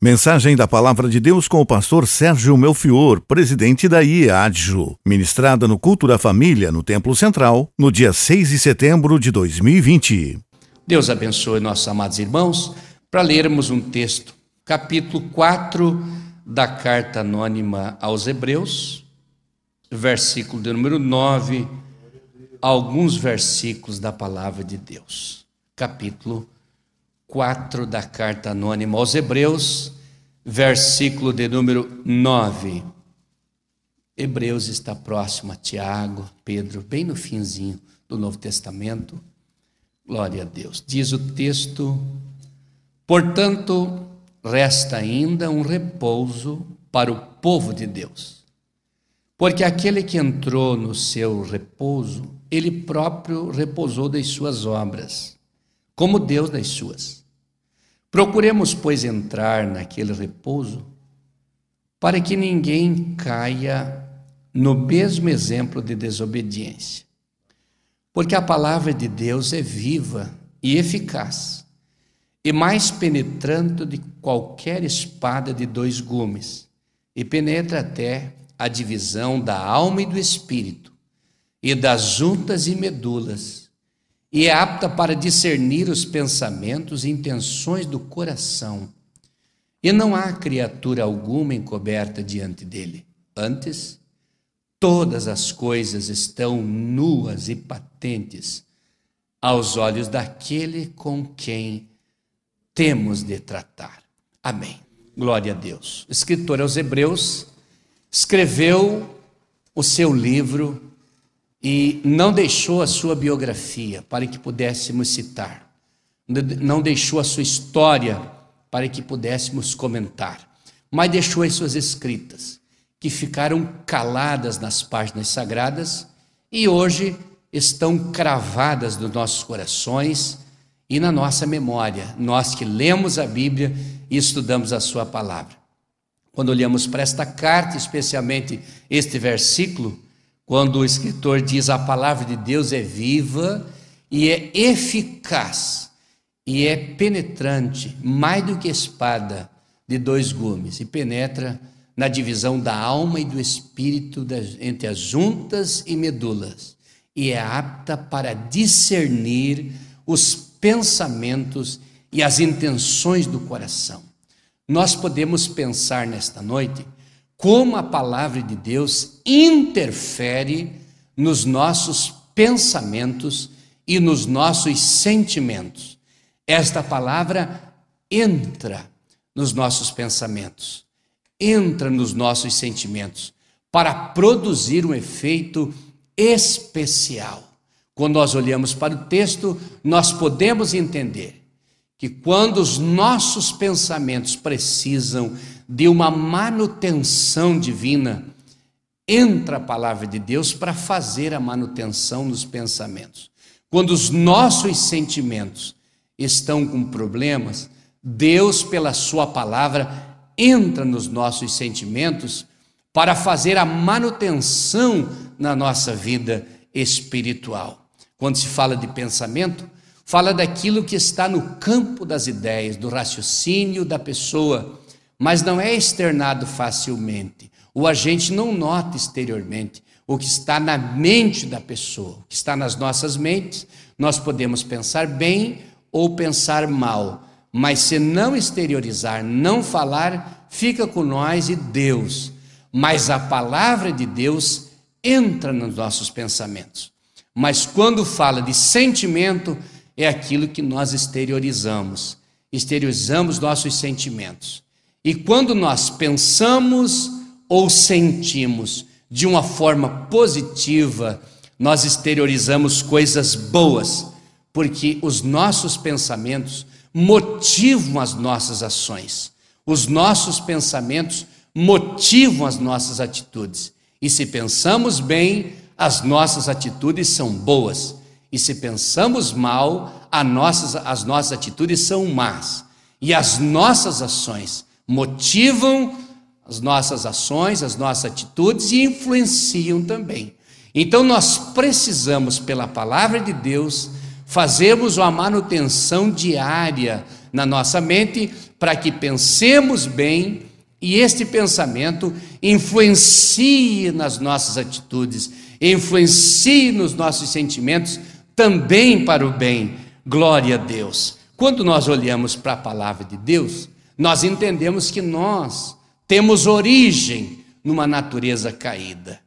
Mensagem da Palavra de Deus com o pastor Sérgio Melfior, presidente da IEADJU, ministrada no Culto da Família, no Templo Central, no dia 6 de setembro de 2020. Deus abençoe nossos amados irmãos para lermos um texto, capítulo 4 da carta anônima aos Hebreus, versículo de número 9, alguns versículos da palavra de Deus. Capítulo 4 da carta anônima aos Hebreus, versículo de número 9. Hebreus está próximo a Tiago, Pedro, bem no finzinho do Novo Testamento. Glória a Deus. Diz o texto: Portanto, resta ainda um repouso para o povo de Deus. Porque aquele que entrou no seu repouso, ele próprio repousou das suas obras como Deus das suas. Procuremos, pois, entrar naquele repouso para que ninguém caia no mesmo exemplo de desobediência. Porque a palavra de Deus é viva e eficaz, e mais penetrante de qualquer espada de dois gumes, e penetra até a divisão da alma e do espírito, e das juntas e medulas e é apta para discernir os pensamentos e intenções do coração. E não há criatura alguma encoberta diante dele. Antes, todas as coisas estão nuas e patentes aos olhos daquele com quem temos de tratar. Amém. Glória a Deus. O escritor aos Hebreus escreveu o seu livro e não deixou a sua biografia para que pudéssemos citar, não deixou a sua história para que pudéssemos comentar, mas deixou as suas escritas, que ficaram caladas nas páginas sagradas e hoje estão cravadas nos nossos corações e na nossa memória, nós que lemos a Bíblia e estudamos a Sua palavra. Quando olhamos para esta carta, especialmente este versículo, quando o escritor diz a palavra de Deus é viva e é eficaz e é penetrante, mais do que espada de dois gumes, e penetra na divisão da alma e do espírito entre as juntas e medulas, e é apta para discernir os pensamentos e as intenções do coração. Nós podemos pensar nesta noite como a palavra de Deus interfere nos nossos pensamentos e nos nossos sentimentos. Esta palavra entra nos nossos pensamentos, entra nos nossos sentimentos, para produzir um efeito especial. Quando nós olhamos para o texto, nós podemos entender que quando os nossos pensamentos precisam de uma manutenção divina, entra a palavra de Deus para fazer a manutenção nos pensamentos. Quando os nossos sentimentos estão com problemas, Deus, pela Sua palavra, entra nos nossos sentimentos para fazer a manutenção na nossa vida espiritual. Quando se fala de pensamento, fala daquilo que está no campo das ideias, do raciocínio da pessoa mas não é externado facilmente. O agente não nota exteriormente o que está na mente da pessoa, o que está nas nossas mentes. Nós podemos pensar bem ou pensar mal, mas se não exteriorizar, não falar, fica com nós e Deus. Mas a palavra de Deus entra nos nossos pensamentos. Mas quando fala de sentimento, é aquilo que nós exteriorizamos. Exteriorizamos nossos sentimentos. E quando nós pensamos ou sentimos de uma forma positiva, nós exteriorizamos coisas boas, porque os nossos pensamentos motivam as nossas ações, os nossos pensamentos motivam as nossas atitudes. E se pensamos bem, as nossas atitudes são boas. E se pensamos mal, as nossas, as nossas atitudes são más. E as nossas ações motivam as nossas ações, as nossas atitudes e influenciam também. Então nós precisamos, pela palavra de Deus, fazermos uma manutenção diária na nossa mente para que pensemos bem e este pensamento influencie nas nossas atitudes, influencie nos nossos sentimentos também para o bem. Glória a Deus. Quando nós olhamos para a palavra de Deus, nós entendemos que nós temos origem numa natureza caída.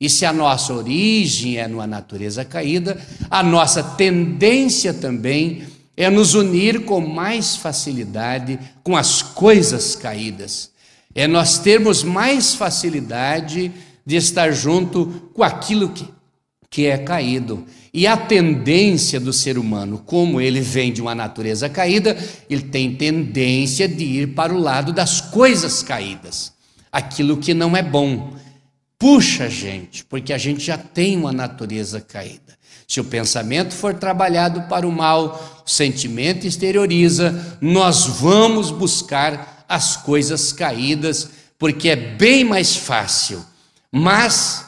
E se a nossa origem é numa natureza caída, a nossa tendência também é nos unir com mais facilidade com as coisas caídas. É nós termos mais facilidade de estar junto com aquilo que, que é caído. E a tendência do ser humano, como ele vem de uma natureza caída, ele tem tendência de ir para o lado das coisas caídas, aquilo que não é bom. Puxa a gente, porque a gente já tem uma natureza caída. Se o pensamento for trabalhado para o mal, o sentimento exterioriza, nós vamos buscar as coisas caídas, porque é bem mais fácil. Mas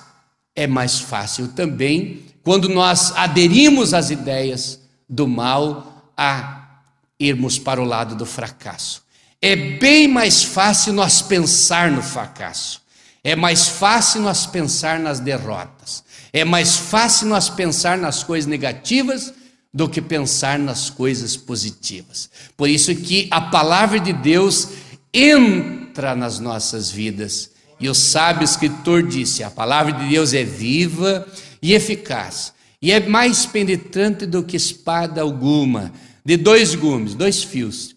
é mais fácil também quando nós aderimos às ideias do mal a irmos para o lado do fracasso. É bem mais fácil nós pensar no fracasso. É mais fácil nós pensar nas derrotas. É mais fácil nós pensar nas coisas negativas do que pensar nas coisas positivas. Por isso que a palavra de Deus entra nas nossas vidas. E o sábio escritor disse: a palavra de Deus é viva e eficaz, e é mais penetrante do que espada alguma, de dois gumes, dois fios,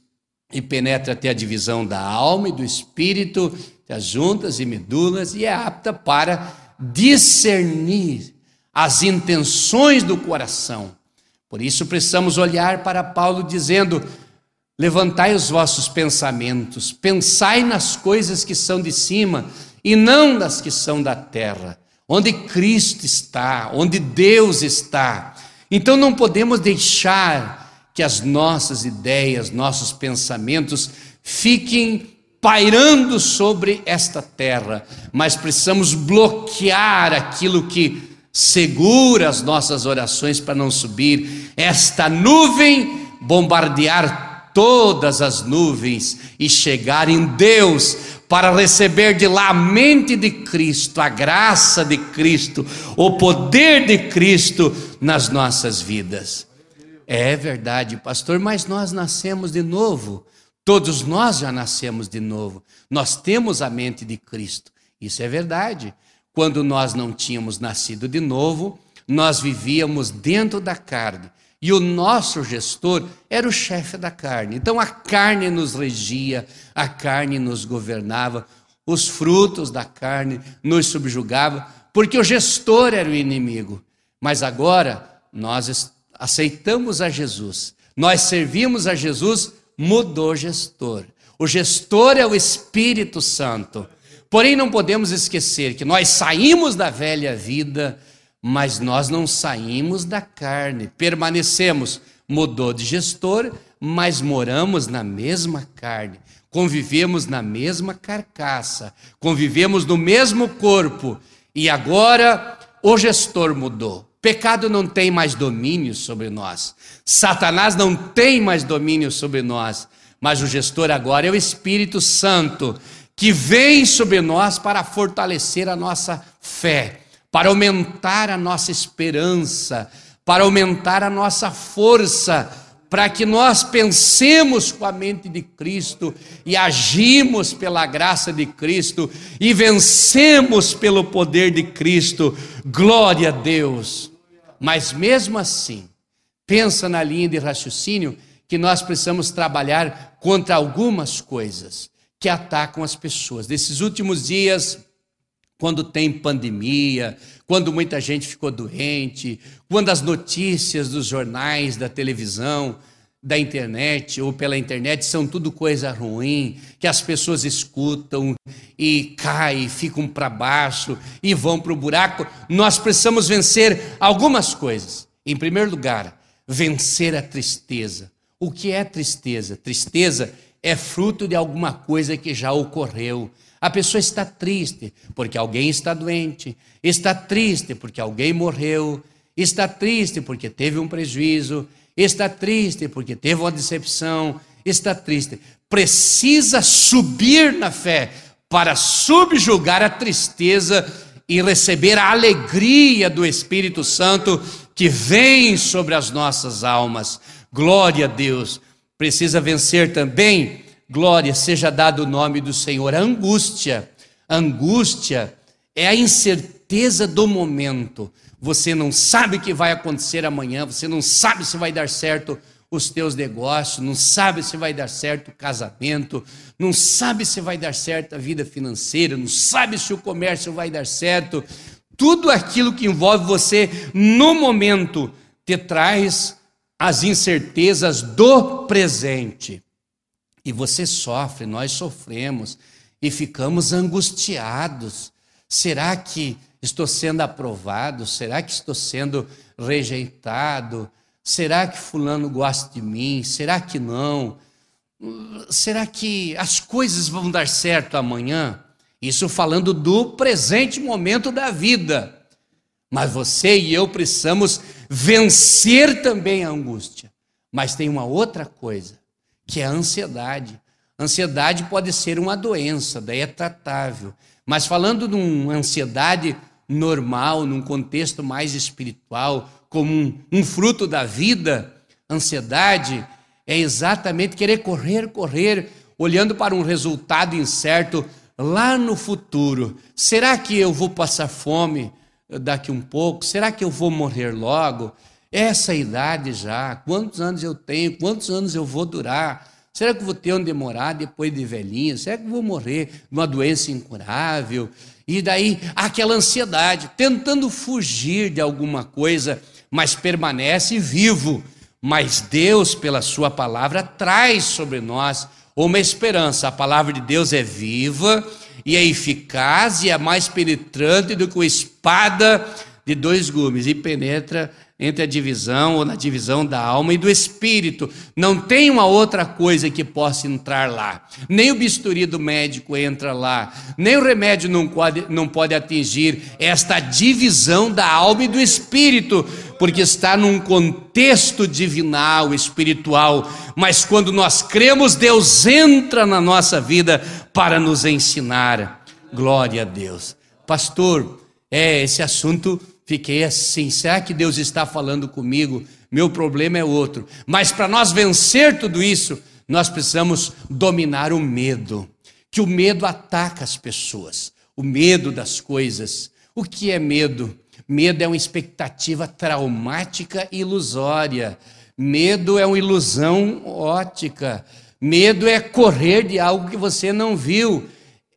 e penetra até a divisão da alma e do espírito, das juntas e medulas, e é apta para discernir as intenções do coração. Por isso precisamos olhar para Paulo dizendo: Levantai os vossos pensamentos, pensai nas coisas que são de cima e não nas que são da terra onde Cristo está, onde Deus está. Então não podemos deixar que as nossas ideias, nossos pensamentos fiquem pairando sobre esta terra, mas precisamos bloquear aquilo que segura as nossas orações para não subir, esta nuvem bombardear todas as nuvens e chegar em Deus para receber de lá a mente de Cristo, a graça de Cristo, o poder de Cristo nas nossas vidas. É verdade, pastor, mas nós nascemos de novo. Todos nós já nascemos de novo. Nós temos a mente de Cristo. Isso é verdade. Quando nós não tínhamos nascido de novo, nós vivíamos dentro da carne. E o nosso gestor era o chefe da carne. Então a carne nos regia, a carne nos governava, os frutos da carne nos subjugava, porque o gestor era o inimigo. Mas agora nós aceitamos a Jesus, nós servimos a Jesus, mudou o gestor. O gestor é o Espírito Santo. Porém, não podemos esquecer que nós saímos da velha vida mas nós não saímos da carne, permanecemos, mudou de gestor, mas moramos na mesma carne, convivemos na mesma carcaça, convivemos no mesmo corpo, e agora o gestor mudou. Pecado não tem mais domínio sobre nós, Satanás não tem mais domínio sobre nós, mas o gestor agora é o Espírito Santo, que vem sobre nós para fortalecer a nossa fé para aumentar a nossa esperança, para aumentar a nossa força, para que nós pensemos com a mente de Cristo e agimos pela graça de Cristo e vencemos pelo poder de Cristo. Glória a Deus. Mas mesmo assim, pensa na linha de raciocínio que nós precisamos trabalhar contra algumas coisas que atacam as pessoas. Nesses últimos dias, quando tem pandemia, quando muita gente ficou doente, quando as notícias dos jornais, da televisão, da internet ou pela internet são tudo coisa ruim, que as pessoas escutam e caem, ficam para baixo e vão para o buraco, nós precisamos vencer algumas coisas. Em primeiro lugar, vencer a tristeza. O que é tristeza? Tristeza é fruto de alguma coisa que já ocorreu a pessoa está triste porque alguém está doente, está triste porque alguém morreu, está triste porque teve um prejuízo, está triste porque teve uma decepção, está triste. Precisa subir na fé para subjugar a tristeza e receber a alegria do Espírito Santo que vem sobre as nossas almas. Glória a Deus. Precisa vencer também, glória, seja dado o nome do Senhor, a angústia. Angústia é a incerteza do momento. Você não sabe o que vai acontecer amanhã, você não sabe se vai dar certo os teus negócios, não sabe se vai dar certo o casamento, não sabe se vai dar certo a vida financeira, não sabe se o comércio vai dar certo. Tudo aquilo que envolve você no momento te traz as incertezas do presente. E você sofre, nós sofremos e ficamos angustiados. Será que estou sendo aprovado? Será que estou sendo rejeitado? Será que Fulano gosta de mim? Será que não? Será que as coisas vão dar certo amanhã? Isso falando do presente momento da vida. Mas você e eu precisamos vencer também a angústia. Mas tem uma outra coisa, que é a ansiedade. Ansiedade pode ser uma doença, daí é tratável. Mas falando de uma ansiedade normal, num contexto mais espiritual, como um, um fruto da vida, ansiedade é exatamente querer correr, correr, olhando para um resultado incerto lá no futuro. Será que eu vou passar fome daqui um pouco? Será que eu vou morrer logo? Essa idade já, quantos anos eu tenho? Quantos anos eu vou durar? Será que vou ter onde morar depois de velhinha? Será que vou morrer de uma doença incurável? E daí aquela ansiedade, tentando fugir de alguma coisa, mas permanece vivo. Mas Deus, pela Sua palavra, traz sobre nós uma esperança. A palavra de Deus é viva e é eficaz e é mais penetrante do que uma espada de dois gumes e penetra entre a divisão ou na divisão da alma e do espírito. Não tem uma outra coisa que possa entrar lá. Nem o bisturi do médico entra lá, nem o remédio não pode, não pode atingir esta divisão da alma e do espírito, porque está num contexto divinal, espiritual. Mas quando nós cremos, Deus entra na nossa vida para nos ensinar. Glória a Deus. Pastor, é esse assunto Fiquei assim, será que Deus está falando comigo? Meu problema é outro. Mas para nós vencer tudo isso, nós precisamos dominar o medo. Que o medo ataca as pessoas, o medo das coisas. O que é medo? Medo é uma expectativa traumática e ilusória. Medo é uma ilusão ótica. Medo é correr de algo que você não viu.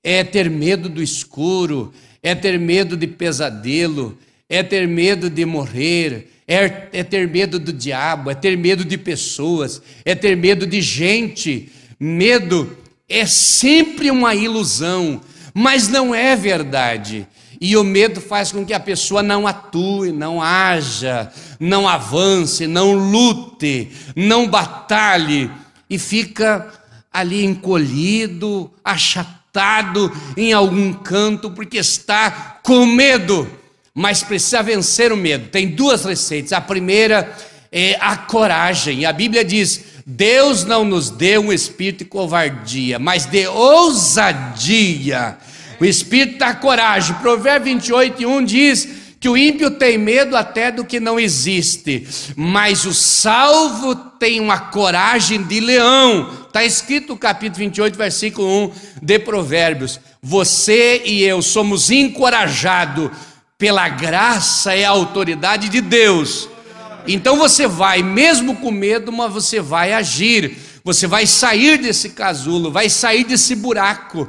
É ter medo do escuro, é ter medo de pesadelo, é ter medo de morrer, é, é, ter medo do diabo, é ter medo de pessoas, é ter medo de gente. Medo é sempre uma ilusão, mas não é verdade. E o medo faz com que a pessoa não atue, não haja, não avance, não lute, não batalhe e fica ali encolhido, achatado em algum canto porque está com medo mas precisa vencer o medo. Tem duas receitas. A primeira é a coragem. A Bíblia diz: Deus não nos deu um espírito de covardia, mas de ousadia. O espírito da coragem. Provérbio 28, 1 diz que o ímpio tem medo até do que não existe, mas o salvo tem uma coragem de leão. Está escrito no capítulo 28, versículo 1 de Provérbios. Você e eu somos encorajados pela graça e a autoridade de Deus. Então você vai, mesmo com medo, mas você vai agir, você vai sair desse casulo, vai sair desse buraco,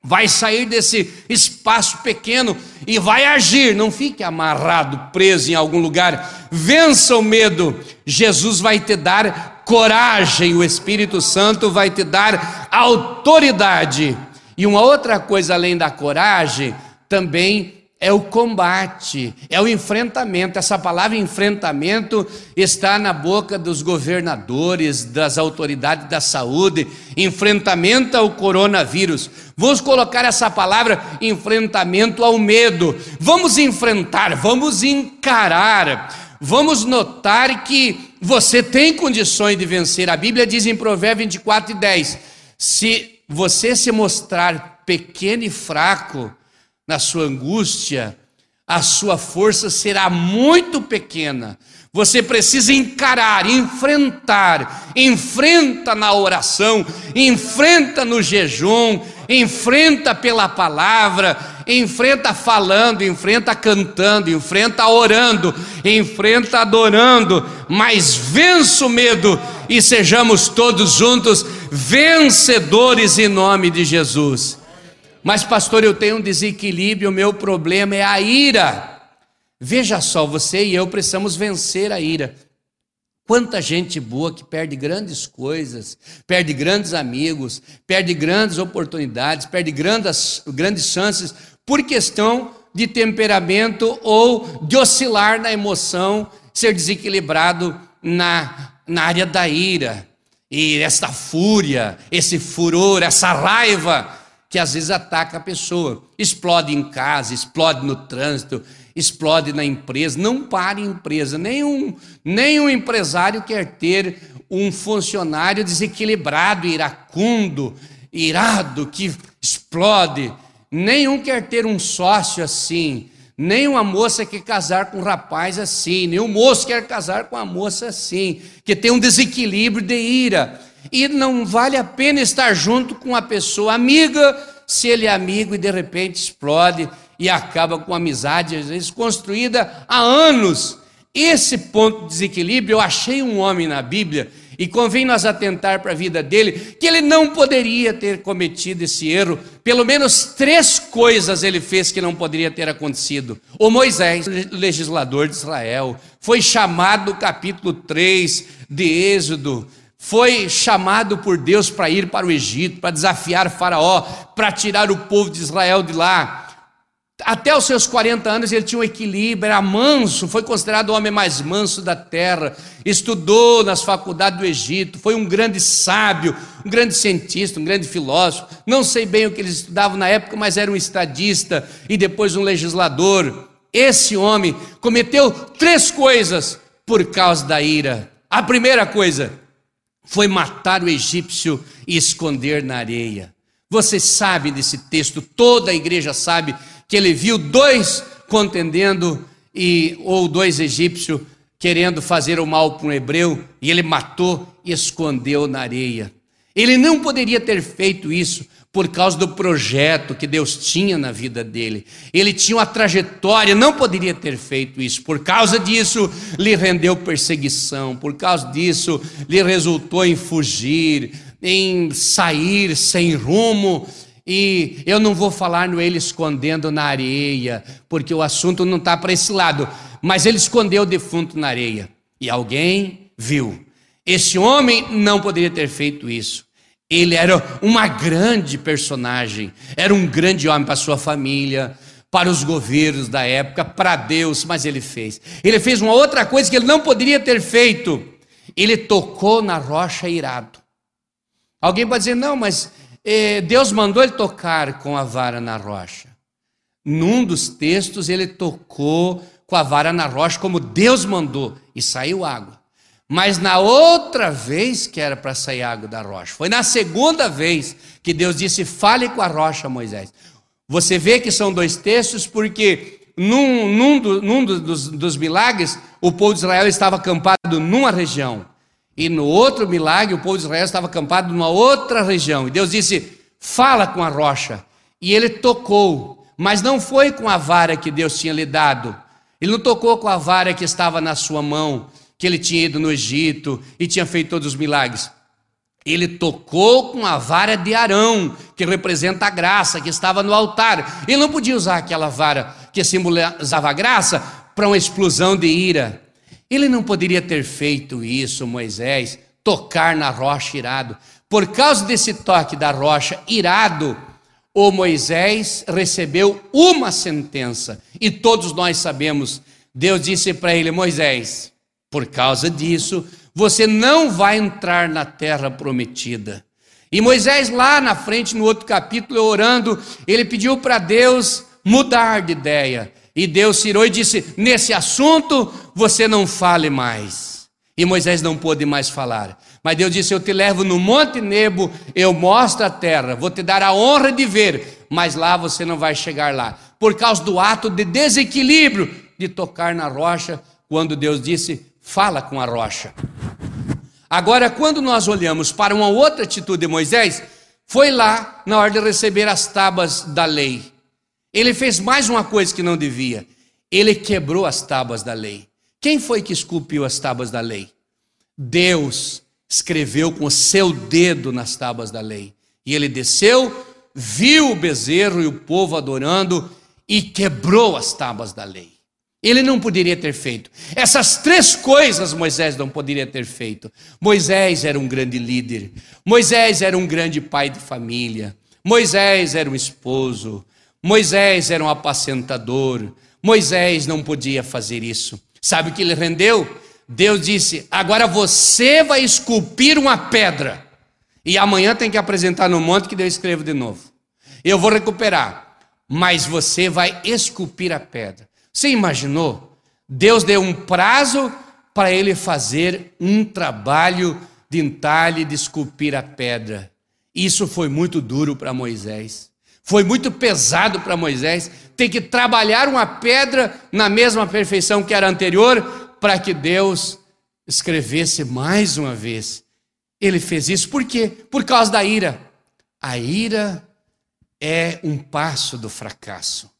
vai sair desse espaço pequeno e vai agir. Não fique amarrado, preso em algum lugar. Vença o medo. Jesus vai te dar coragem, o Espírito Santo vai te dar autoridade. E uma outra coisa além da coragem, também é o combate, é o enfrentamento. Essa palavra enfrentamento está na boca dos governadores, das autoridades da saúde. Enfrentamento ao coronavírus. Vamos colocar essa palavra enfrentamento ao medo. Vamos enfrentar, vamos encarar. Vamos notar que você tem condições de vencer. A Bíblia diz em Provérbios 24 e 10: se você se mostrar pequeno e fraco na sua angústia, a sua força será muito pequena. Você precisa encarar, enfrentar, enfrenta na oração, enfrenta no jejum, enfrenta pela palavra, enfrenta falando, enfrenta cantando, enfrenta orando, enfrenta adorando, mas vença o medo e sejamos todos juntos vencedores em nome de Jesus. Mas, pastor, eu tenho um desequilíbrio, o meu problema é a ira. Veja só, você e eu precisamos vencer a ira. Quanta gente boa que perde grandes coisas, perde grandes amigos, perde grandes oportunidades, perde grandes, grandes chances por questão de temperamento ou de oscilar na emoção, ser desequilibrado na, na área da ira. E essa fúria, esse furor, essa raiva que às vezes ataca a pessoa. Explode em casa, explode no trânsito, explode na empresa. Não pare em empresa. Nenhum, nenhum empresário quer ter um funcionário desequilibrado, iracundo, irado, que explode. Nenhum quer ter um sócio assim. Nenhuma moça quer casar com um rapaz assim. Nenhum moço quer casar com uma moça assim. Que tem um desequilíbrio de ira. E não vale a pena estar junto com uma pessoa amiga, se ele é amigo e de repente explode e acaba com amizade, às vezes construída há anos. Esse ponto de desequilíbrio, eu achei um homem na Bíblia, e convém nós atentar para a vida dele, que ele não poderia ter cometido esse erro. Pelo menos três coisas ele fez que não poderia ter acontecido. O Moisés, legislador de Israel, foi chamado no capítulo 3 de Êxodo, foi chamado por Deus para ir para o Egito, para desafiar Faraó, para tirar o povo de Israel de lá. Até os seus 40 anos ele tinha um equilíbrio, era manso, foi considerado o homem mais manso da terra, estudou nas faculdades do Egito, foi um grande sábio, um grande cientista, um grande filósofo. Não sei bem o que eles estudavam na época, mas era um estadista e depois um legislador. Esse homem cometeu três coisas por causa da ira. A primeira coisa, foi matar o egípcio e esconder na areia. Você sabe desse texto, toda a igreja sabe que ele viu dois contendendo e ou dois egípcios querendo fazer o mal para um hebreu e ele matou e escondeu na areia. Ele não poderia ter feito isso por causa do projeto que Deus tinha na vida dele. Ele tinha uma trajetória, não poderia ter feito isso. Por causa disso, lhe rendeu perseguição. Por causa disso, lhe resultou em fugir, em sair sem rumo. E eu não vou falar no ele escondendo na areia, porque o assunto não está para esse lado. Mas ele escondeu o defunto na areia. E alguém viu. Esse homem não poderia ter feito isso. Ele era uma grande personagem, era um grande homem para sua família, para os governos da época, para Deus, mas ele fez. Ele fez uma outra coisa que ele não poderia ter feito. Ele tocou na rocha irado. Alguém pode dizer, não, mas eh, Deus mandou ele tocar com a vara na rocha. Num dos textos, ele tocou com a vara na rocha, como Deus mandou, e saiu água. Mas na outra vez que era para sair água da rocha, foi na segunda vez que Deus disse: fale com a rocha, Moisés. Você vê que são dois textos, porque num, num, do, num dos, dos milagres, o povo de Israel estava acampado numa região, e no outro milagre, o povo de Israel estava acampado numa outra região. E Deus disse: fala com a rocha. E ele tocou, mas não foi com a vara que Deus tinha lhe dado. Ele não tocou com a vara que estava na sua mão, que ele tinha ido no Egito e tinha feito todos os milagres. Ele tocou com a vara de Arão, que representa a graça, que estava no altar. Ele não podia usar aquela vara que simbolizava a graça para uma explosão de ira. Ele não poderia ter feito isso, Moisés, tocar na rocha irado. Por causa desse toque da rocha irado, o Moisés recebeu uma sentença. E todos nós sabemos, Deus disse para ele: Moisés, por causa disso, você não vai entrar na terra prometida. E Moisés, lá na frente, no outro capítulo, orando, ele pediu para Deus mudar de ideia. E Deus tirou e disse: Nesse assunto você não fale mais. E Moisés não pôde mais falar. Mas Deus disse: Eu te levo no Monte Nebo, eu mostro a terra, vou te dar a honra de ver, mas lá você não vai chegar lá. Por causa do ato de desequilíbrio de tocar na rocha, quando Deus disse: Fala com a rocha. Agora, quando nós olhamos para uma outra atitude de Moisés, foi lá na hora de receber as tábuas da lei. Ele fez mais uma coisa que não devia. Ele quebrou as tábuas da lei. Quem foi que esculpiu as tábuas da lei? Deus escreveu com o seu dedo nas tábuas da lei. E ele desceu, viu o bezerro e o povo adorando e quebrou as tábuas da lei. Ele não poderia ter feito. Essas três coisas Moisés não poderia ter feito. Moisés era um grande líder. Moisés era um grande pai de família. Moisés era um esposo. Moisés era um apacentador. Moisés não podia fazer isso. Sabe o que ele rendeu? Deus disse: Agora você vai esculpir uma pedra. E amanhã tem que apresentar no monte que Deus escreve de novo. Eu vou recuperar. Mas você vai esculpir a pedra. Você imaginou? Deus deu um prazo para ele fazer um trabalho de entalhe, de esculpir a pedra. Isso foi muito duro para Moisés. Foi muito pesado para Moisés ter que trabalhar uma pedra na mesma perfeição que era anterior para que Deus escrevesse mais uma vez. Ele fez isso por quê? Por causa da ira. A ira é um passo do fracasso.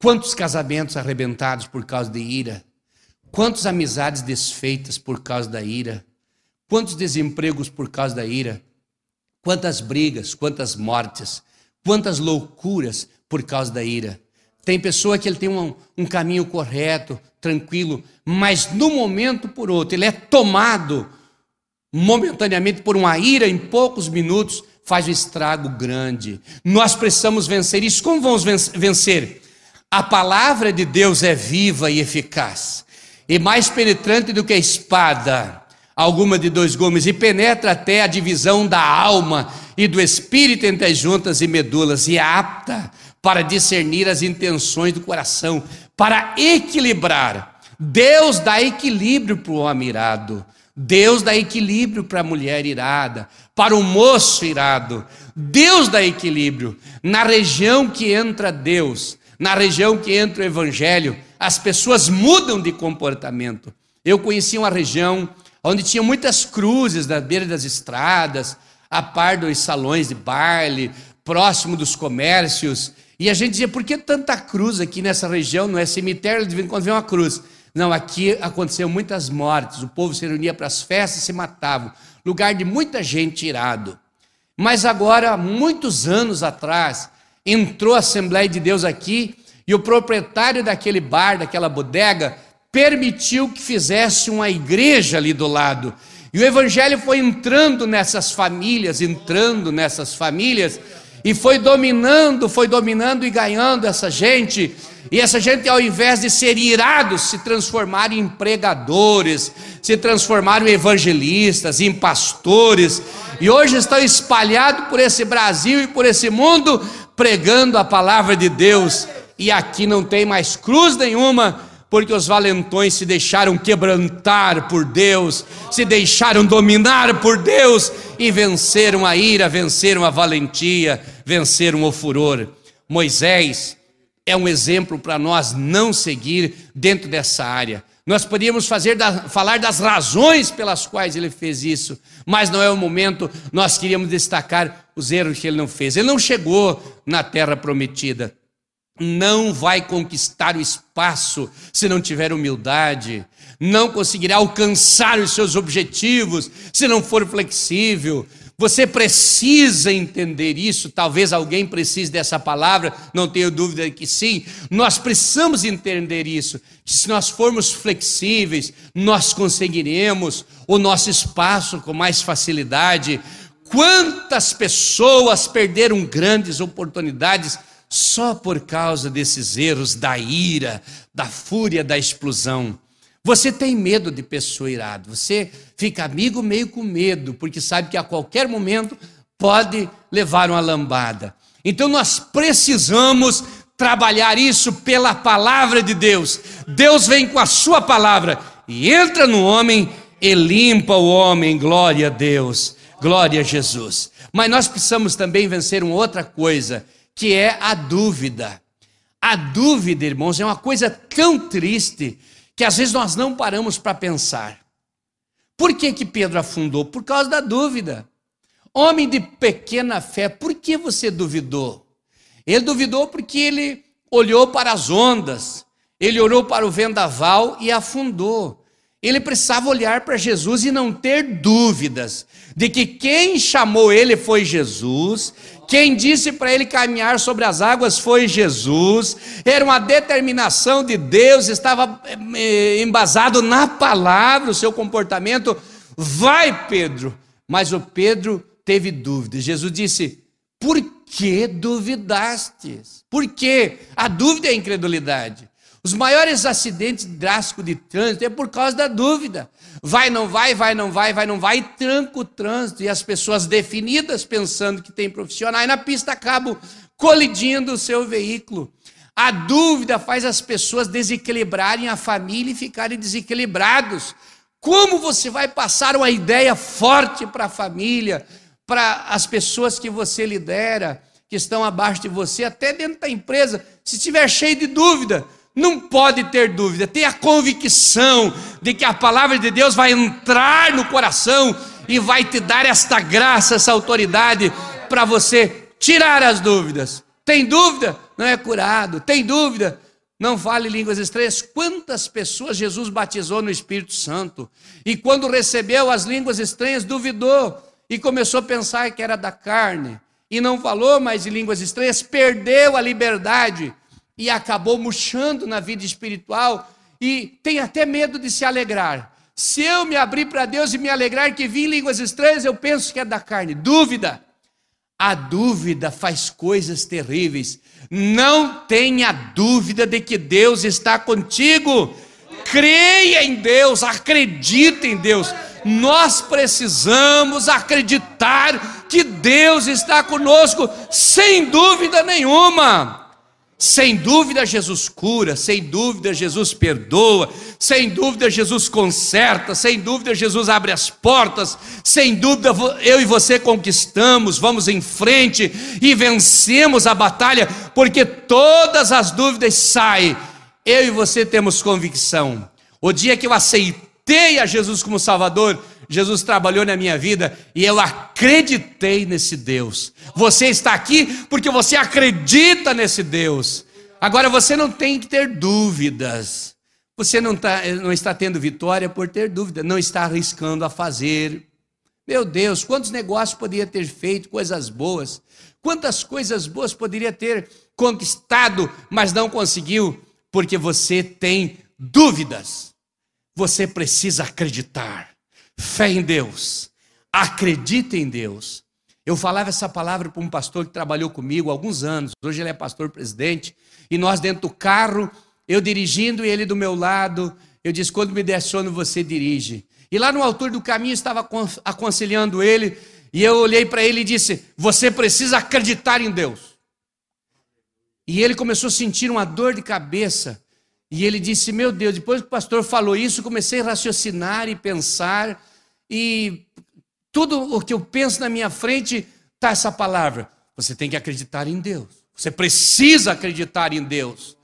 Quantos casamentos arrebentados por causa de ira? Quantas amizades desfeitas por causa da ira? Quantos desempregos por causa da ira? Quantas brigas, quantas mortes, quantas loucuras por causa da ira? Tem pessoa que ele tem um, um caminho correto, tranquilo, mas no momento por outro, ele é tomado momentaneamente por uma ira em poucos minutos, faz um estrago grande. Nós precisamos vencer isso. Como vamos vencer? A palavra de Deus é viva e eficaz, e mais penetrante do que a espada, alguma de dois gumes, e penetra até a divisão da alma e do espírito entre as juntas e medulas, e é apta para discernir as intenções do coração, para equilibrar. Deus dá equilíbrio para o homem irado. Deus dá equilíbrio para a mulher irada, para o moço irado. Deus dá equilíbrio. Na região que entra Deus, na região que entra o evangelho, as pessoas mudam de comportamento. Eu conheci uma região onde tinha muitas cruzes na beira das estradas, a par dos salões de baile, próximo dos comércios. E a gente dizia, por que tanta cruz aqui nessa região? Não é cemitério, de quando vem uma cruz. Não, aqui aconteceu muitas mortes, o povo se reunia para as festas e se matava. Lugar de muita gente irado. Mas agora, muitos anos atrás, entrou a Assembleia de Deus aqui e o proprietário daquele bar, daquela bodega, permitiu que fizesse uma igreja ali do lado. E o evangelho foi entrando nessas famílias, entrando nessas famílias, e foi dominando, foi dominando e ganhando essa gente. E essa gente, ao invés de ser irados, se transformaram em pregadores, se transformaram em evangelistas, em pastores, e hoje estão espalhados por esse Brasil e por esse mundo, pregando a palavra de Deus, e aqui não tem mais cruz nenhuma, porque os valentões se deixaram quebrantar por Deus, se deixaram dominar por Deus e venceram a ira, venceram a valentia, venceram o furor. Moisés é um exemplo para nós não seguir dentro dessa área. Nós poderíamos fazer da, falar das razões pelas quais ele fez isso, mas não é o momento. Nós queríamos destacar os erros que ele não fez. Ele não chegou na terra prometida. Não vai conquistar o espaço se não tiver humildade. Não conseguirá alcançar os seus objetivos se não for flexível. Você precisa entender isso. Talvez alguém precise dessa palavra, não tenho dúvida que sim. Nós precisamos entender isso. Que se nós formos flexíveis, nós conseguiremos o nosso espaço com mais facilidade. Quantas pessoas perderam grandes oportunidades só por causa desses erros da ira, da fúria, da explosão? Você tem medo de pessoa irada, você fica amigo meio com medo, porque sabe que a qualquer momento pode levar uma lambada. Então nós precisamos trabalhar isso pela palavra de Deus. Deus vem com a sua palavra e entra no homem e limpa o homem, glória a Deus, glória a Jesus. Mas nós precisamos também vencer uma outra coisa, que é a dúvida. A dúvida, irmãos, é uma coisa tão triste que às vezes nós não paramos para pensar. Por que, que Pedro afundou? Por causa da dúvida. Homem de pequena fé, por que você duvidou? Ele duvidou porque ele olhou para as ondas, ele olhou para o vendaval e afundou. Ele precisava olhar para Jesus e não ter dúvidas de que quem chamou ele foi Jesus, quem disse para ele caminhar sobre as águas foi Jesus, era uma determinação de Deus, estava eh, embasado na palavra, o seu comportamento. Vai, Pedro. Mas o Pedro teve dúvidas. Jesus disse: Por que duvidastes? Por quê? A dúvida é a incredulidade. Os maiores acidentes drásticos de trânsito é por causa da dúvida. Vai, não vai, vai, não vai, vai, não vai, e tranca o trânsito. E as pessoas definidas, pensando que tem profissionais na pista, acabam colidindo o seu veículo. A dúvida faz as pessoas desequilibrarem a família e ficarem desequilibrados. Como você vai passar uma ideia forte para a família, para as pessoas que você lidera, que estão abaixo de você, até dentro da empresa, se estiver cheio de dúvida, não pode ter dúvida, tenha convicção de que a palavra de Deus vai entrar no coração e vai te dar esta graça, essa autoridade para você tirar as dúvidas. Tem dúvida? Não é curado. Tem dúvida? Não fale línguas estranhas. Quantas pessoas Jesus batizou no Espírito Santo? E quando recebeu as línguas estranhas, duvidou e começou a pensar que era da carne. E não falou mais de línguas estranhas, perdeu a liberdade e acabou murchando na vida espiritual e tem até medo de se alegrar. Se eu me abrir para Deus e me alegrar que vi línguas estranhas, eu penso que é da carne. Dúvida. A dúvida faz coisas terríveis. Não tenha dúvida de que Deus está contigo. Creia em Deus, acredite em Deus. Nós precisamos acreditar que Deus está conosco, sem dúvida nenhuma. Sem dúvida, Jesus cura, sem dúvida, Jesus perdoa, sem dúvida, Jesus conserta, sem dúvida, Jesus abre as portas, sem dúvida, eu e você conquistamos, vamos em frente e vencemos a batalha, porque todas as dúvidas saem. Eu e você temos convicção. O dia que eu aceitei a Jesus como Salvador, Jesus trabalhou na minha vida e eu acreditei nesse Deus. Você está aqui porque você acredita nesse Deus. Agora você não tem que ter dúvidas. Você não, tá, não está tendo vitória por ter dúvida, não está arriscando a fazer. Meu Deus, quantos negócios poderia ter feito, coisas boas. Quantas coisas boas poderia ter conquistado, mas não conseguiu, porque você tem dúvidas. Você precisa acreditar fé em Deus, acredita em Deus. Eu falava essa palavra para um pastor que trabalhou comigo há alguns anos, hoje ele é pastor presidente, e nós dentro do carro, eu dirigindo e ele do meu lado, eu disse: quando me der sono, você dirige. E lá no altura do caminho estava aconselhando ele, e eu olhei para ele e disse: Você precisa acreditar em Deus. E ele começou a sentir uma dor de cabeça. E ele disse: Meu Deus, depois que o pastor falou isso, comecei a raciocinar e pensar. E tudo o que eu penso na minha frente está essa palavra. Você tem que acreditar em Deus. Você precisa acreditar em Deus.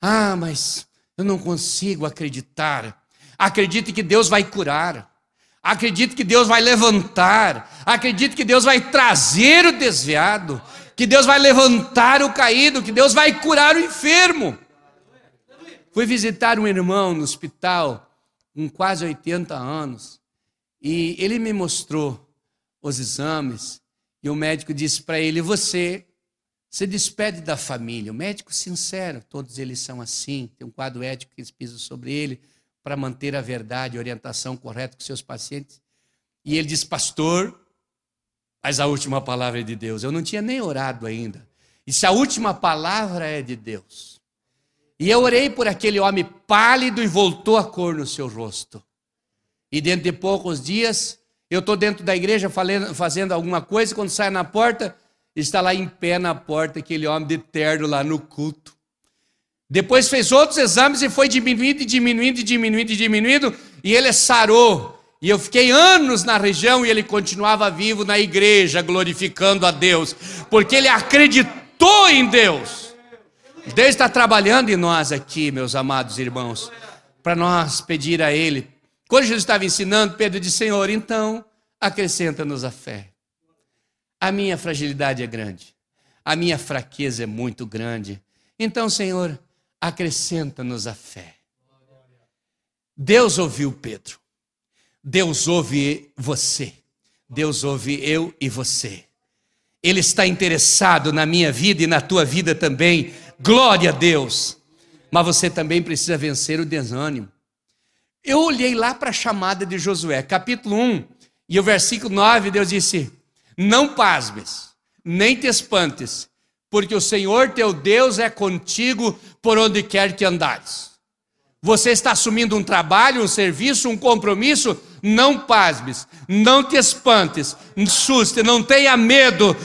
Ah, mas eu não consigo acreditar. Acredite que Deus vai curar. Acredite que Deus vai levantar. Acredite que Deus vai trazer o desviado. Que Deus vai levantar o caído. Que Deus vai curar o enfermo. Fui visitar um irmão no hospital, com quase 80 anos. E ele me mostrou os exames e o médico disse para ele: Você se despede da família. O médico sincero, todos eles são assim. Tem um quadro ético que eles pisam sobre ele para manter a verdade, orientação correta com seus pacientes. E ele disse: Pastor, mas a última palavra é de Deus. Eu não tinha nem orado ainda. E se a última palavra é de Deus. E eu orei por aquele homem pálido e voltou a cor no seu rosto. E dentro de poucos dias, eu estou dentro da igreja fazendo alguma coisa, quando sai na porta, está lá em pé na porta aquele homem de terno lá no culto. Depois fez outros exames e foi diminuindo, diminuindo, diminuindo, diminuindo, e ele sarou. E eu fiquei anos na região e ele continuava vivo na igreja, glorificando a Deus, porque ele acreditou em Deus. Deus está trabalhando em nós aqui, meus amados irmãos, para nós pedir a Ele. Quando Jesus estava ensinando, Pedro disse: Senhor, então acrescenta-nos a fé. A minha fragilidade é grande, a minha fraqueza é muito grande. Então, Senhor, acrescenta-nos a fé. Deus ouviu Pedro. Deus ouve você. Deus ouve eu e você. Ele está interessado na minha vida e na tua vida também. Glória a Deus. Mas você também precisa vencer o desânimo. Eu olhei lá para a chamada de Josué, capítulo 1, e o versículo 9, Deus disse: Não pasmes, nem te espantes, porque o Senhor teu Deus é contigo por onde quer que andares. Você está assumindo um trabalho, um serviço, um compromisso, não pasmes, não te espantes, suste, não tenha medo,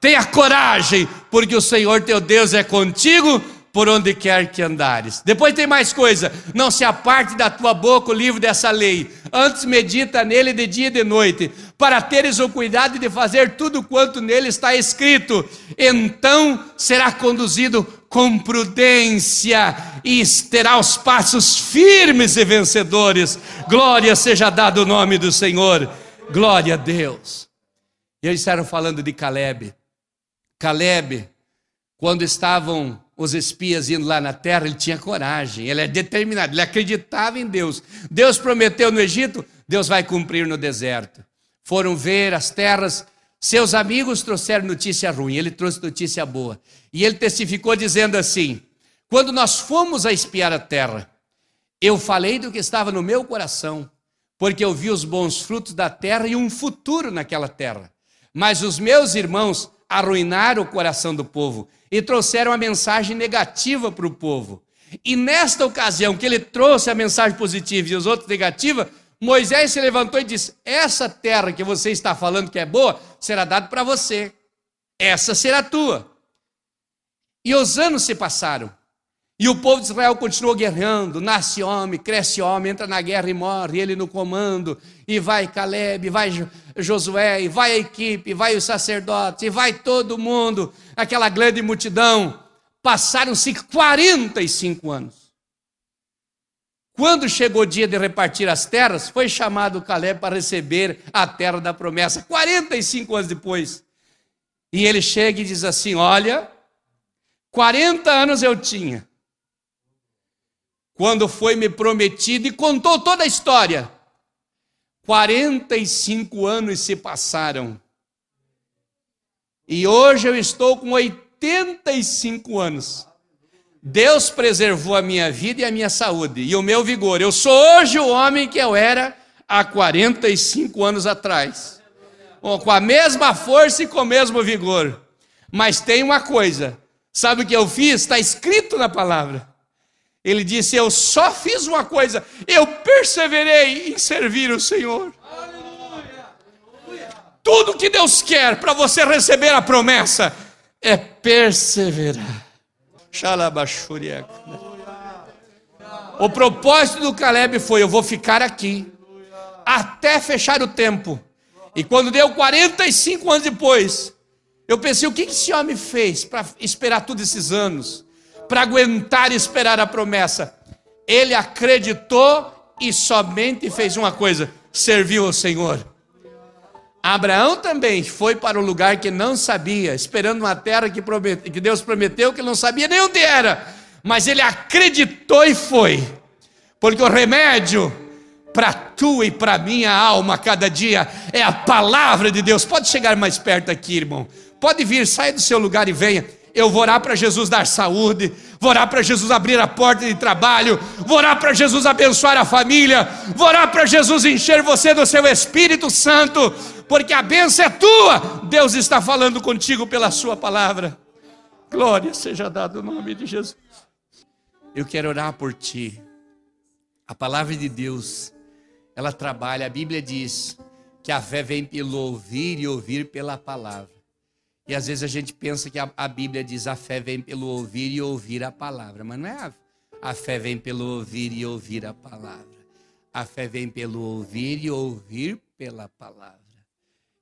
tenha coragem, porque o Senhor teu Deus é contigo por onde quer que andares. Depois tem mais coisa: não se aparte da tua boca o livro dessa lei, antes medita nele de dia e de noite, para teres o cuidado de fazer tudo quanto nele está escrito. Então será conduzido com prudência e terá os passos firmes e vencedores. Glória seja dado o nome do Senhor. Glória a Deus. E eles estavam falando de Caleb. Caleb, quando estavam os espias indo lá na terra, ele tinha coragem, ele é determinado, ele acreditava em Deus. Deus prometeu no Egito, Deus vai cumprir no deserto. Foram ver as terras, seus amigos trouxeram notícia ruim, ele trouxe notícia boa. E ele testificou dizendo assim: Quando nós fomos a espiar a terra, eu falei do que estava no meu coração, porque eu vi os bons frutos da terra e um futuro naquela terra. Mas os meus irmãos arruinaram o coração do povo e trouxeram a mensagem negativa para o povo. E nesta ocasião que ele trouxe a mensagem positiva e os outros negativa, Moisés se levantou e disse: Essa terra que você está falando que é boa será dada para você, essa será tua. E os anos se passaram. E o povo de Israel continuou guerreando, nasce homem, cresce homem, entra na guerra e morre, ele no comando, e vai Caleb, vai Josué, e vai a equipe, e vai os sacerdotes, e vai todo mundo, aquela grande multidão. Passaram-se 45 anos. Quando chegou o dia de repartir as terras, foi chamado Caleb para receber a terra da promessa, 45 anos depois. E ele chega e diz assim: Olha, 40 anos eu tinha, quando foi me prometido e contou toda a história. 45 anos se passaram. E hoje eu estou com 85 anos. Deus preservou a minha vida e a minha saúde e o meu vigor. Eu sou hoje o homem que eu era há 45 anos atrás. Com a mesma força e com o mesmo vigor. Mas tem uma coisa: sabe o que eu fiz? Está escrito na palavra. Ele disse: Eu só fiz uma coisa, eu perseverei em servir o Senhor. Tudo que Deus quer para você receber a promessa é perseverar. O propósito do Caleb foi: eu vou ficar aqui até fechar o tempo. E quando deu 45 anos depois, eu pensei: o que esse homem fez para esperar todos esses anos? Para aguentar e esperar a promessa. Ele acreditou e somente fez uma coisa: serviu ao Senhor. Abraão também foi para um lugar que não sabia, esperando uma terra que, promete, que Deus prometeu, que não sabia nem onde era, mas ele acreditou e foi, porque o remédio para tu e para minha alma cada dia é a palavra de Deus. Pode chegar mais perto aqui, irmão. Pode vir, saia do seu lugar e venha. Eu vou orar para Jesus dar saúde, vou orar para Jesus abrir a porta de trabalho, vou orar para Jesus abençoar a família, vou orar para Jesus encher você do seu Espírito Santo, porque a benção é tua. Deus está falando contigo pela sua palavra. Glória seja dada no nome de Jesus. Eu quero orar por ti. A palavra de Deus, ela trabalha. A Bíblia diz que a fé vem pelo ouvir e ouvir pela palavra. E às vezes a gente pensa que a, a Bíblia diz a fé vem pelo ouvir e ouvir a palavra, mas não é a, a fé vem pelo ouvir e ouvir a palavra. A fé vem pelo ouvir e ouvir pela palavra.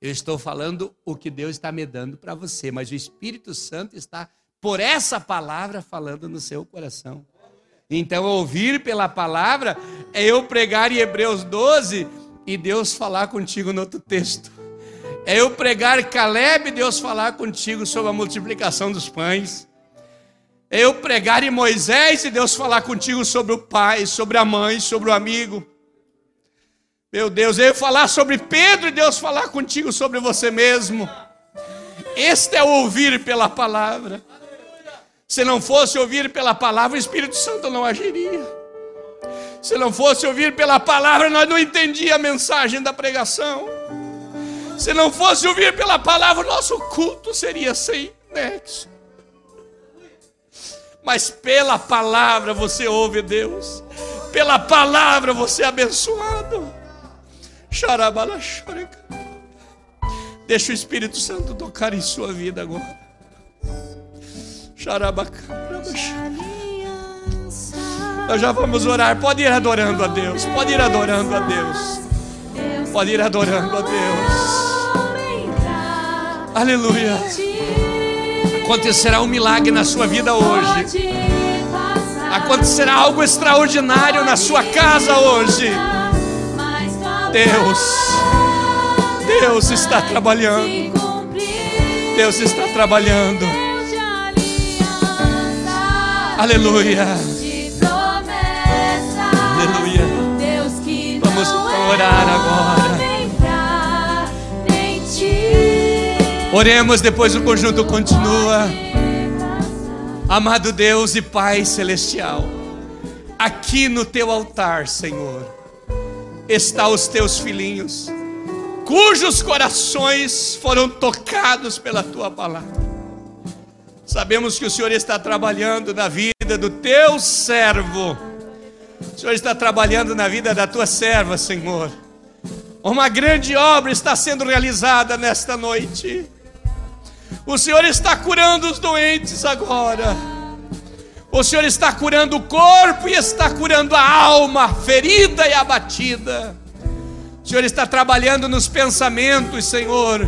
Eu estou falando o que Deus está me dando para você, mas o Espírito Santo está, por essa palavra, falando no seu coração. Então, ouvir pela palavra é eu pregar em Hebreus 12 e Deus falar contigo no outro texto. É eu pregar Caleb e Deus falar contigo sobre a multiplicação dos pães. É eu pregar em Moisés e Deus falar contigo sobre o pai, sobre a mãe, sobre o amigo. Meu Deus, eu falar sobre Pedro e Deus falar contigo sobre você mesmo. Este é o ouvir pela palavra. Se não fosse ouvir pela palavra, o Espírito Santo não agiria. Se não fosse ouvir pela palavra, nós não entendíamos a mensagem da pregação. Se não fosse ouvir pela palavra, nosso culto seria sem nexo. Mas pela palavra você ouve Deus. Pela palavra você é abençoado. Deixa o Espírito Santo tocar em sua vida agora. Nós já vamos orar. Pode ir adorando a Deus. Pode ir adorando a Deus. Pode ir adorando a Deus. Aleluia. Acontecerá um milagre na sua vida hoje. Acontecerá algo extraordinário na sua casa hoje. Deus, Deus está trabalhando. Deus está trabalhando. Aleluia. Aleluia. Vamos orar agora. Oremos, depois o conjunto continua. Amado Deus e Pai Celestial, aqui no teu altar, Senhor está os teus filhinhos, cujos corações foram tocados pela tua palavra. Sabemos que o Senhor está trabalhando na vida do teu servo. O Senhor está trabalhando na vida da tua serva, Senhor. Uma grande obra está sendo realizada nesta noite. O Senhor está curando os doentes agora. O Senhor está curando o corpo e está curando a alma ferida e abatida. O Senhor está trabalhando nos pensamentos, Senhor,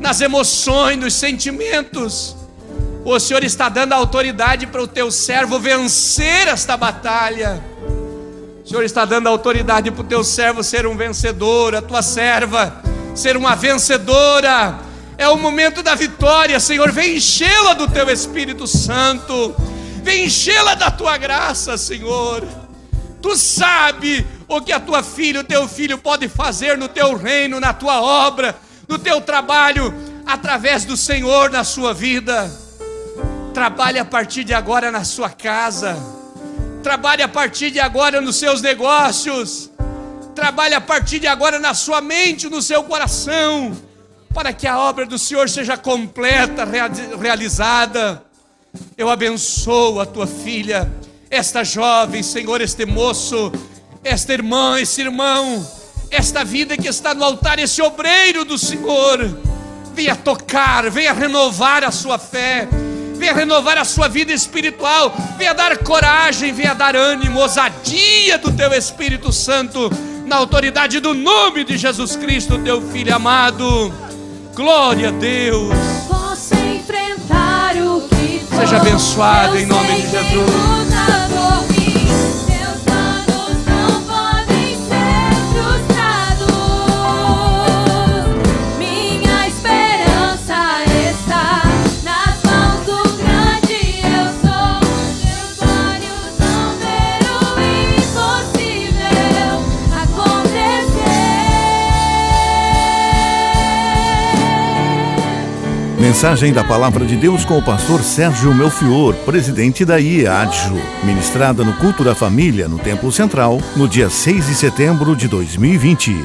nas emoções, nos sentimentos. O Senhor está dando autoridade para o teu servo vencer esta batalha. O Senhor está dando autoridade para o teu servo ser um vencedor, a tua serva ser uma vencedora. É o momento da vitória, Senhor. Vem enchê-la do teu Espírito Santo Vem enchê-la da tua graça, Senhor. Tu sabe o que a tua filha, o teu filho pode fazer no teu reino, na tua obra, no teu trabalho, através do Senhor na sua vida. Trabalhe a partir de agora na sua casa. Trabalhe a partir de agora nos seus negócios. Trabalhe a partir de agora na sua mente, no seu coração, para que a obra do Senhor seja completa, realizada. Eu abençoo a tua filha, esta jovem, Senhor, este moço, esta irmã, esse irmão, esta vida que está no altar, esse obreiro do Senhor. Venha tocar, venha renovar a sua fé, venha renovar a sua vida espiritual, venha dar coragem, venha dar ânimo, ousadia do teu Espírito Santo, na autoridade do nome de Jesus Cristo, teu Filho amado. Glória a Deus. Seja abençoado em nome de Jesus. Mensagem da Palavra de Deus com o pastor Sérgio Melfior, presidente da IEADJO, ministrada no Culto da Família, no Templo Central, no dia 6 de setembro de 2020.